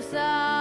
suicide